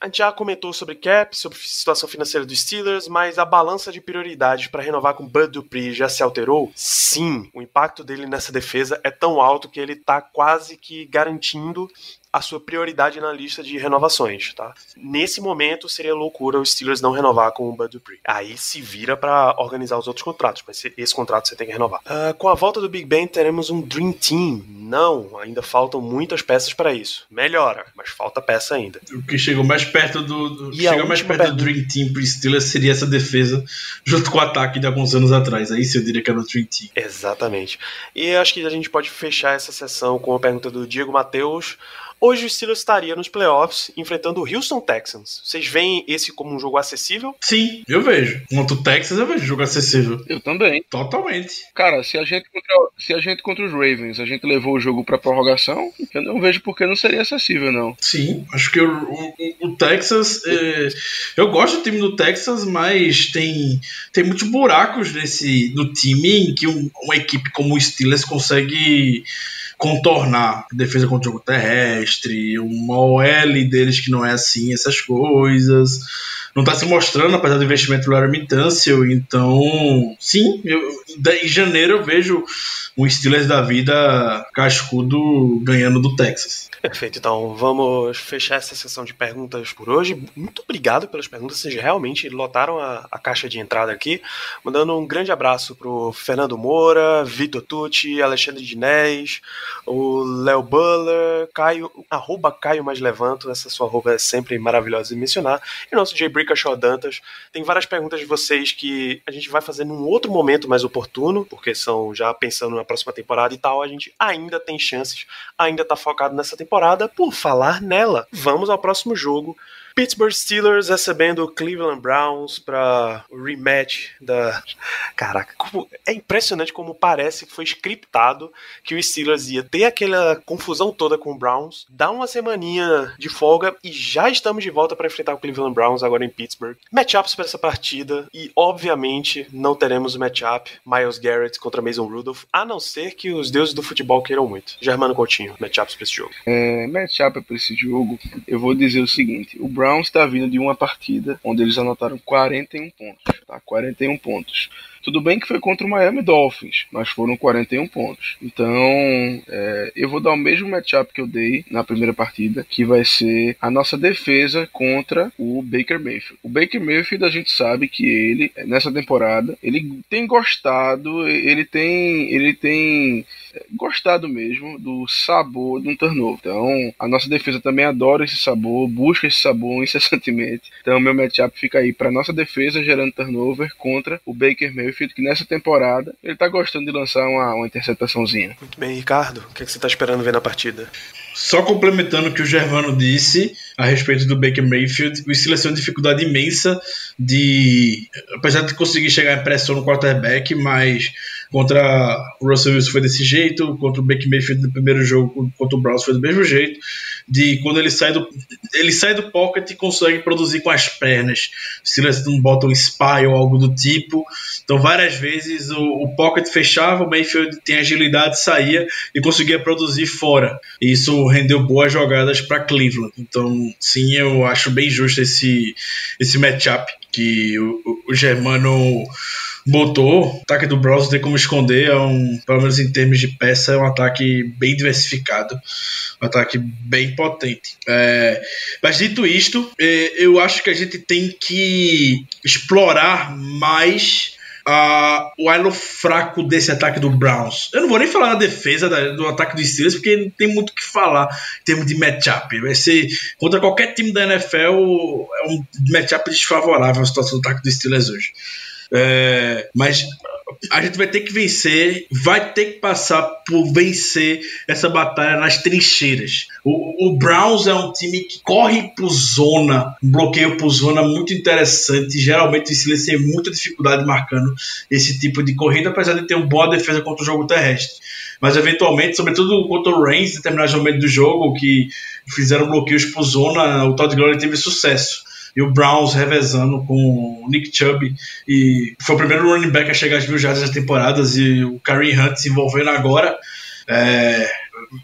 A gente já comentou sobre cap, sobre situação financeira dos Steelers, mas a balança de prioridades para renovar com Bud Dupree já se alterou? Sim, o impacto dele nessa defesa é tão alto que ele está quase que garantindo a sua prioridade na lista de renovações, tá? Nesse momento seria loucura o Steelers não renovar com o Bud Dupree. Aí se vira para organizar os outros contratos, mas esse contrato você tem que renovar. Uh, com a volta do Big Ben teremos um Dream Team. Não, ainda faltam muitas peças para isso. Melhora, mas falta peça ainda. O que chegou mais perto do, do chegou mais perto pergunta... do Dream Team pro Steelers seria essa defesa junto com o ataque de alguns anos atrás. Aí sim eu diria que era o Dream Team. Exatamente. E acho que a gente pode fechar essa sessão com a pergunta do Diego Matheus. Hoje o Steelers estaria nos playoffs enfrentando o Houston Texans. Vocês veem esse como um jogo acessível? Sim, eu vejo. Contra o Texas eu vejo jogo acessível. Eu também. Totalmente. Cara, se a gente contra, se a gente contra os Ravens, a gente levou o jogo pra prorrogação, eu não vejo por que não seria acessível, não. Sim, acho que o, o, o Texas. É, eu gosto do time do Texas, mas tem, tem muitos buracos nesse, no time em que um, uma equipe como o Steelers consegue contornar defesa contra o jogo terrestre, uma OL deles que não é assim, essas coisas. Não está se mostrando, apesar do investimento do Larry Tunsil. Então, sim, eu, em janeiro eu vejo um Steelers da vida cascudo ganhando do Texas. Perfeito, então vamos fechar essa sessão de perguntas por hoje. Muito obrigado pelas perguntas, vocês realmente lotaram a, a caixa de entrada aqui. Mandando um grande abraço pro Fernando Moura, Vitor Tucci, Alexandre Dinés, o Léo Buller, Caio, arroba Caio Mais Levanto, essa sua arroba é sempre maravilhosa de mencionar, e o nosso J. Brickashaw Dantas. Tem várias perguntas de vocês que a gente vai fazer num outro momento mais oportuno, porque são já pensando na próxima temporada e tal, a gente ainda tem chances, ainda tá focado nessa temporada. Por falar nela, vamos ao próximo jogo. Pittsburgh Steelers recebendo Cleveland Browns para o rematch da. Caraca, como... é impressionante como parece que foi scriptado que o Steelers ia ter aquela confusão toda com o Browns, dar uma semaninha de folga e já estamos de volta para enfrentar o Cleveland Browns agora em Pittsburgh. Matchups para essa partida e, obviamente, não teremos matchup Miles Garrett contra Mason Rudolph, a não ser que os deuses do futebol queiram muito. Germano Coutinho, matchups para esse jogo. É, matchup para esse jogo, eu vou dizer o seguinte: o Browns Browns está vindo de uma partida onde eles anotaram 41 pontos, tá? 41 pontos. Tudo bem que foi contra o Miami Dolphins, mas foram 41 pontos. Então, é, eu vou dar o mesmo matchup que eu dei na primeira partida, que vai ser a nossa defesa contra o Baker Mayfield. O Baker Mayfield, a gente sabe que ele, nessa temporada, ele tem gostado, ele tem, ele tem é, gostado mesmo do sabor de um turnover. Então, a nossa defesa também adora esse sabor, busca esse sabor *laughs* incessantemente. Então, meu matchup fica aí para nossa defesa gerando turnover contra o Baker Mayfield Mayfield, que nessa temporada ele tá gostando de lançar uma, uma interceptaçãozinha. Muito bem, Ricardo, o que, é que você tá esperando ver na partida? Só complementando o que o Germano disse a respeito do Baker Mayfield, o Steelers tem uma dificuldade imensa de. Apesar de conseguir chegar em pressão no quarterback, mas contra o Russell Wilson foi desse jeito, contra o Baker Mayfield no primeiro jogo, contra o Browns foi do mesmo jeito de quando ele sai do ele sai do pocket e consegue produzir com as pernas. Se eles não botam spy ou algo do tipo. Então várias vezes o, o pocket fechava, o Mayfield tem agilidade, saía e conseguia produzir fora. E isso rendeu boas jogadas para Cleveland. Então sim, eu acho bem justo esse esse matchup que o, o Germano botou. O ataque do Browns tem como esconder, é um, pelo menos em termos de peça, é um ataque bem diversificado, um ataque bem potente. É, mas dito isto, é, eu acho que a gente tem que explorar mais o elo fraco desse ataque do Browns. Eu não vou nem falar da defesa da, do ataque dos Steelers, porque não tem muito o que falar em termos de matchup. Vai ser contra qualquer time da NFL, é um matchup desfavorável a situação do ataque dos Steelers hoje. É, mas a gente vai ter que vencer, vai ter que passar por vencer essa batalha nas trincheiras. O, o Browns é um time que corre por zona, um bloqueio por zona muito interessante. Geralmente o Steelers tem muita dificuldade marcando esse tipo de corrida, apesar de ter uma boa defesa contra o jogo terrestre. Mas eventualmente, sobretudo contra o Reigns, em determinados momentos do jogo, que fizeram bloqueios por zona, o Todd Gurley teve sucesso e o Browns revezando com o Nick Chubb. E foi o primeiro running back a chegar às mil jardas das temporadas e o Kareem Hunt se envolvendo agora. É,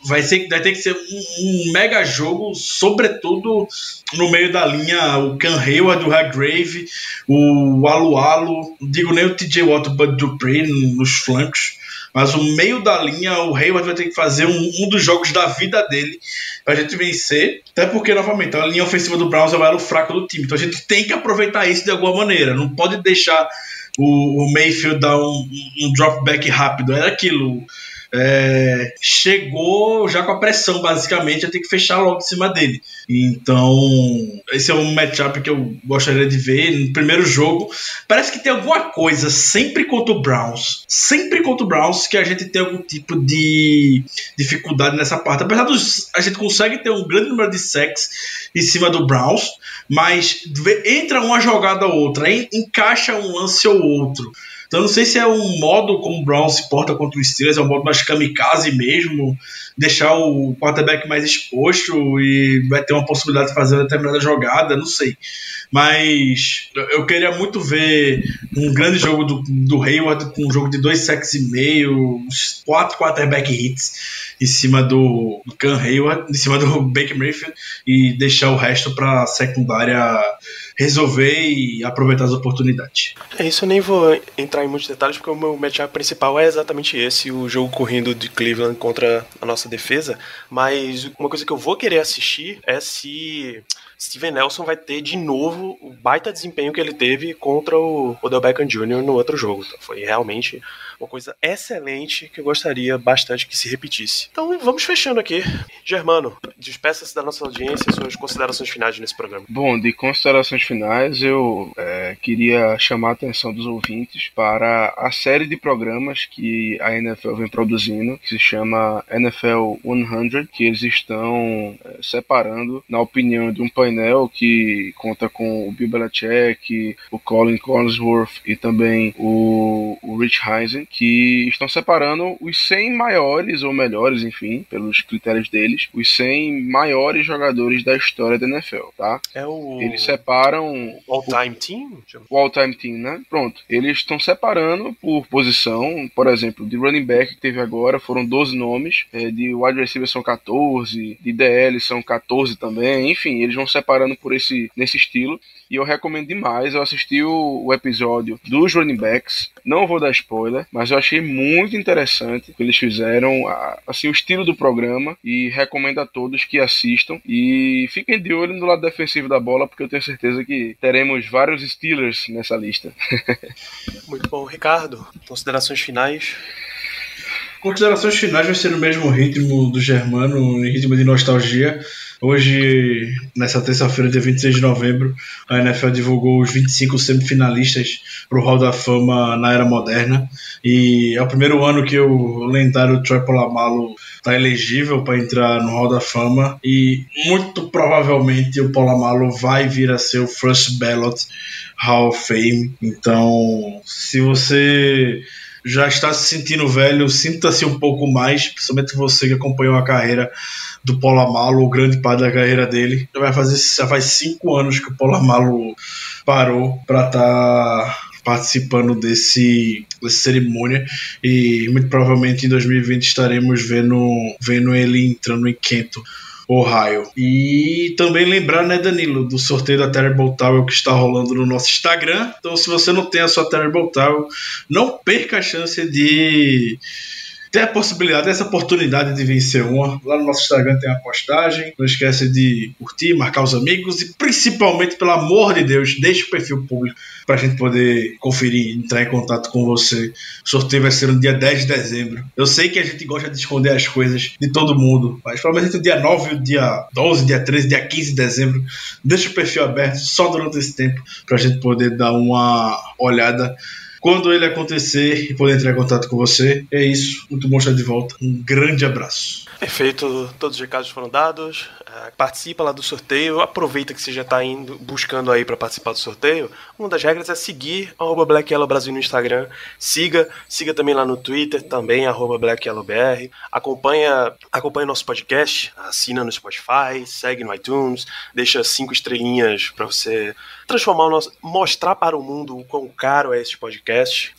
vai, ser, vai ter que ser um, um, mega jogo, sobretudo no meio da linha, o Can Hayward, o Hargrave, o Alu Alu, digo nem o TJ Watt, o Bud Dupree nos flancos, mas o meio da linha, o Hayward vai ter que fazer um, um dos jogos da vida dele pra gente vencer. Até porque, novamente, a linha ofensiva do Browns é o elo fraco do time. Então a gente tem que aproveitar isso de alguma maneira. Não pode deixar o, o Mayfield dar um, um drop back rápido. Era aquilo é, chegou já com a pressão, basicamente, ia ter que fechar logo em cima dele. Então, esse é um matchup que eu gostaria de ver no primeiro jogo. Parece que tem alguma coisa, sempre contra o Browns, sempre contra o Browns, que a gente tem algum tipo de dificuldade nessa parte. Apesar dos. A gente consegue ter um grande número de sacks em cima do Browns, mas entra uma jogada ou outra, encaixa um lance ou outro. Então não sei se é um modo como o Brown se porta contra o Steelers, é um modo mais kamikaze mesmo, deixar o quarterback mais exposto e vai ter uma possibilidade de fazer uma determinada jogada, não sei. Mas eu queria muito ver um grande jogo do, do Hayward com um jogo de dois sacks e meio, quatro quarterback hits em cima do, do Can Hayward, em cima do *laughs* Baker Mayfield e deixar o resto para secundária resolver e aproveitar as oportunidades. É isso, eu nem vou entrar em muitos detalhes porque o meu matchup principal é exatamente esse, o jogo correndo de Cleveland contra a nossa defesa, mas uma coisa que eu vou querer assistir é se Steven Nelson vai ter de novo o baita desempenho que ele teve contra o Odell Beckham Jr. no outro jogo. Então, foi realmente uma coisa excelente que eu gostaria bastante que se repetisse. Então vamos fechando aqui. Germano, despeça-se da nossa audiência suas considerações finais nesse programa. Bom, de considerações finais, eu é, queria chamar a atenção dos ouvintes para a série de programas que a NFL vem produzindo, que se chama NFL 100, que eles estão é, separando, na opinião de um painel que conta com o Bill Belichick, o Colin Collinsworth e também o, o Rich Eisen, que estão separando os 100 maiores ou melhores, enfim, pelos critérios deles, os 100 maiores jogadores da história da NFL, tá? É o Eles separam All-Time Team? o All-Time Team, né? Pronto. Eles estão separando por posição, por exemplo, de running back que teve agora foram 12 nomes, é, de wide receiver são 14, de DL são 14 também, enfim, eles vão separando por esse nesse estilo e eu recomendo demais. Eu assisti o, o episódio dos running backs, não vou dar spoiler, mas eu achei muito interessante o que eles fizeram, assim, o estilo do programa e recomendo a todos que assistam e fiquem de olho no lado defensivo da bola, porque eu tenho certeza que teremos vários Steelers nessa lista. *laughs* Muito bom, Ricardo. Considerações finais. Considerações finais vai ser no mesmo ritmo do Germano, em ritmo de nostalgia. Hoje, nessa terça-feira, dia 26 de novembro, a NFL divulgou os 25 semifinalistas para o Hall da Fama na era moderna. E é o primeiro ano que o lendário Troy Polamalu está elegível para entrar no Hall da Fama. E muito provavelmente o Polamalu vai vir a ser o First Ballot Hall of Fame. Então, se você já está se sentindo velho, sinta-se um pouco mais, principalmente você que acompanhou a carreira do Polamalo, o grande pai da carreira dele. Já vai fazer já faz cinco anos que o Polamalo parou para estar tá participando desse dessa cerimônia e muito provavelmente em 2020 estaremos vendo vendo ele entrando em Kento Ohio. E também lembrar, né, Danilo, do sorteio da Terrible Tower que está rolando no nosso Instagram. Então, se você não tem a sua Terrible Tower, não perca a chance de ter a possibilidade, essa oportunidade de vencer uma. Lá no nosso Instagram tem a postagem. Não esquece de curtir, marcar os amigos e principalmente, pelo amor de Deus, deixe o perfil público para a gente poder conferir, entrar em contato com você. O sorteio vai ser no dia 10 de dezembro. Eu sei que a gente gosta de esconder as coisas de todo mundo, mas provavelmente o dia 9, o dia 12, dia 13, dia 15 de dezembro, deixe o perfil aberto só durante esse tempo para a gente poder dar uma olhada quando ele acontecer e poder entrar em contato com você. É isso. Muito bom estar de volta. Um grande abraço. Perfeito, todos os recados foram dados. Uh, participa lá do sorteio. Aproveita que você já está indo buscando aí para participar do sorteio. Uma das regras é seguir arroba Black Yellow Brasil no Instagram. Siga, siga também lá no Twitter, também arroba Black Yellow BR. Acompanha, acompanha nosso podcast, assina no Spotify, segue no iTunes, deixa cinco estrelinhas para você transformar o nosso, mostrar para o mundo o quão caro é este podcast.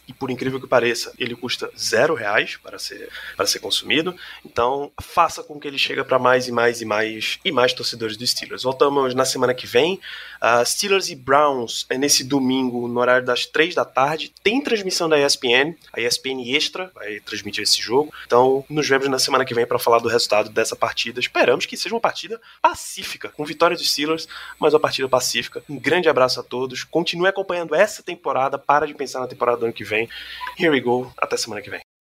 E por incrível que pareça, ele custa zero reais para ser, para ser consumido. Então faça com que ele chegue para mais e mais e mais e mais torcedores do Steelers. Voltamos na semana que vem. Uh, Steelers e Browns é nesse domingo, no horário das três da tarde. Tem transmissão da ESPN, a ESPN Extra vai transmitir esse jogo. Então, nos vemos na semana que vem para falar do resultado dessa partida. Esperamos que seja uma partida pacífica, com vitória dos Steelers, mas uma partida pacífica. Um grande abraço a todos. Continue acompanhando essa temporada. Para de pensar na temporada do ano que vem. Here we go. Até semana que vem.